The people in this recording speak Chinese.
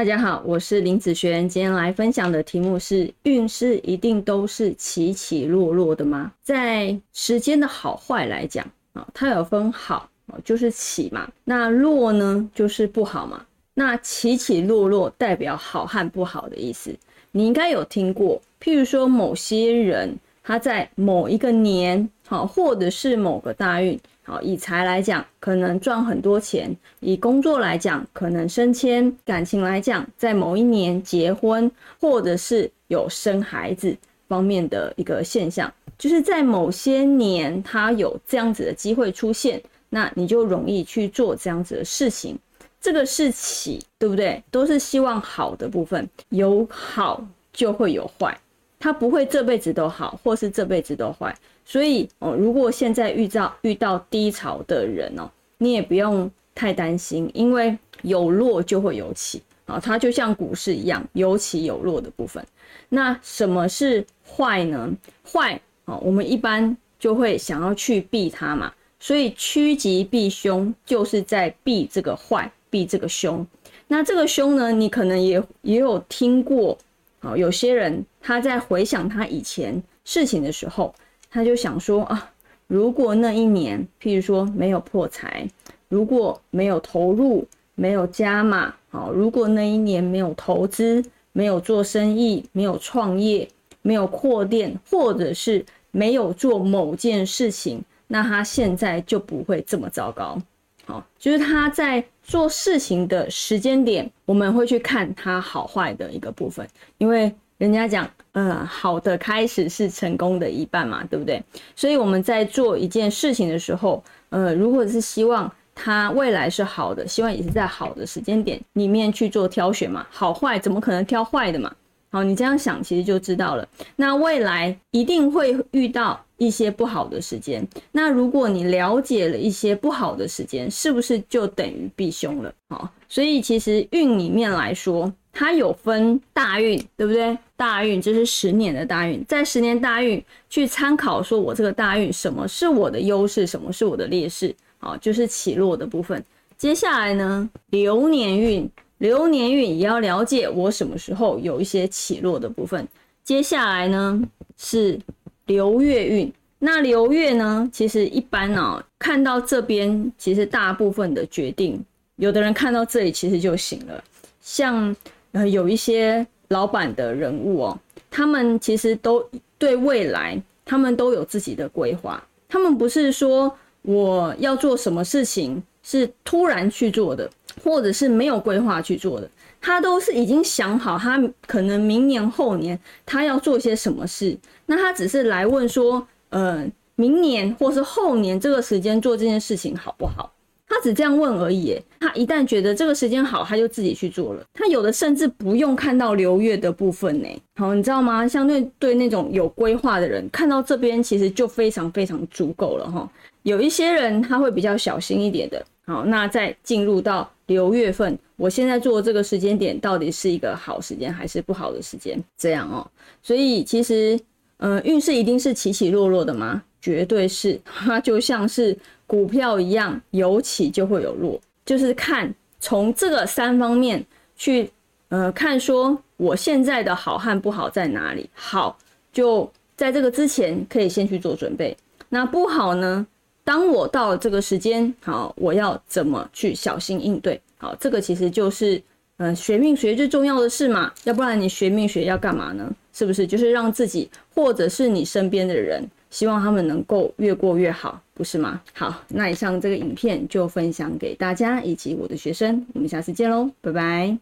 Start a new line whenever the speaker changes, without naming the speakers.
大家好，我是林子璇，今天来分享的题目是：运势一定都是起起落落的吗？在时间的好坏来讲啊，它有分好就是起嘛，那落呢就是不好嘛。那起起落落代表好和不好的意思，你应该有听过。譬如说某些人他在某一个年，好，或者是某个大运。哦，以财来讲，可能赚很多钱；以工作来讲，可能升迁；感情来讲，在某一年结婚，或者是有生孩子方面的一个现象，就是在某些年，他有这样子的机会出现，那你就容易去做这样子的事情。这个是起，对不对？都是希望好的部分，有好就会有坏。他不会这辈子都好，或是这辈子都坏，所以哦，如果现在遇到遇到低潮的人哦，你也不用太担心，因为有落就会有起啊，它就像股市一样，有起有落的部分。那什么是坏呢？坏啊，我们一般就会想要去避它嘛，所以趋吉避凶就是在避这个坏，避这个凶。那这个凶呢，你可能也也有听过。好，有些人他在回想他以前事情的时候，他就想说啊，如果那一年，譬如说没有破财，如果没有投入，没有加码，好，如果那一年没有投资，没有做生意，没有创业，没有扩店，或者是没有做某件事情，那他现在就不会这么糟糕。好，就是他在。做事情的时间点，我们会去看他好坏的一个部分，因为人家讲，呃，好的开始是成功的一半嘛，对不对？所以我们在做一件事情的时候，呃，如果是希望他未来是好的，希望也是在好的时间点里面去做挑选嘛，好坏怎么可能挑坏的嘛？好，你这样想其实就知道了。那未来一定会遇到一些不好的时间。那如果你了解了一些不好的时间，是不是就等于避凶了？好，所以其实运里面来说，它有分大运，对不对？大运这是十年的大运，在十年大运去参考，说我这个大运什么是我的优势，什么是我的劣势？好，就是起落的部分。接下来呢，流年运。流年运也要了解我什么时候有一些起落的部分。接下来呢是流月运，那流月呢，其实一般呢看到这边，其实大部分的决定，有的人看到这里其实就行了。像呃有一些老板的人物哦，他们其实都对未来，他们都有自己的规划，他们不是说我要做什么事情是突然去做的。或者是没有规划去做的，他都是已经想好，他可能明年后年他要做些什么事，那他只是来问说，呃，明年或是后年这个时间做这件事情好不好？他只这样问而已。他一旦觉得这个时间好，他就自己去做了。他有的甚至不用看到流月的部分呢。好，你知道吗？相对对那种有规划的人，看到这边其实就非常非常足够了哈。有一些人他会比较小心一点的。好，那再进入到流月份，我现在做这个时间点到底是一个好时间还是不好的时间？这样哦，所以其实，呃，运势一定是起起落落的吗？绝对是，它就像是股票一样，有起就会有落，就是看从这个三方面去，呃，看说我现在的好和不好在哪里。好，就在这个之前可以先去做准备。那不好呢？当我到了这个时间，好，我要怎么去小心应对？好，这个其实就是，嗯，学命学最重要的事嘛，要不然你学命学要干嘛呢？是不是？就是让自己或者是你身边的人，希望他们能够越过越好，不是吗？好，那以上这个影片就分享给大家以及我的学生，我们下次见喽，拜拜。